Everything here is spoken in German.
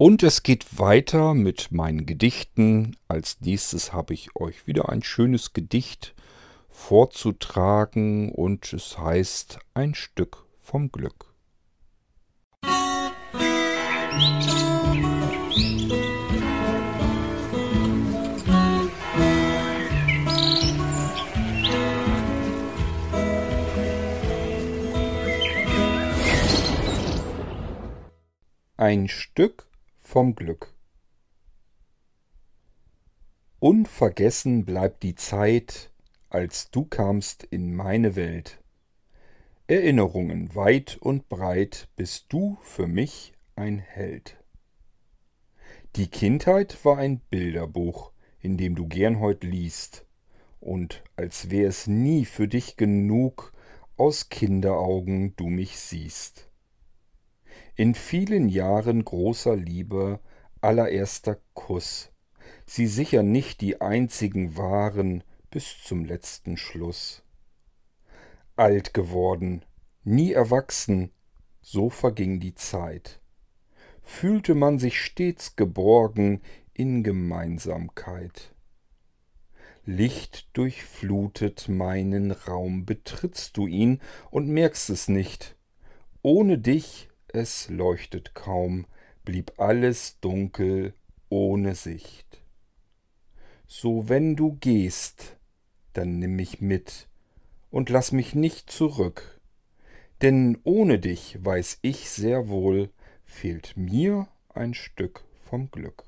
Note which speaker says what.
Speaker 1: Und es geht weiter mit meinen Gedichten. Als nächstes habe ich euch wieder ein schönes Gedicht vorzutragen und es heißt ein Stück vom Glück. Ein Stück vom Glück. Unvergessen bleibt die Zeit, als du kamst in meine Welt. Erinnerungen weit und breit bist du für mich ein Held. Die Kindheit war ein Bilderbuch, in dem du gern heut liest, und als wär es nie für dich genug, aus Kinderaugen du mich siehst in vielen Jahren großer Liebe allererster Kuss, sie sicher nicht die einzigen waren bis zum letzten Schluss. Alt geworden, nie erwachsen, so verging die Zeit. Fühlte man sich stets geborgen in Gemeinsamkeit. Licht durchflutet meinen Raum, betrittst du ihn und merkst es nicht. Ohne dich es leuchtet kaum, blieb alles dunkel ohne Sicht. So wenn du gehst, dann nimm mich mit und lass mich nicht zurück, denn ohne dich weiß ich sehr wohl, fehlt mir ein Stück vom Glück.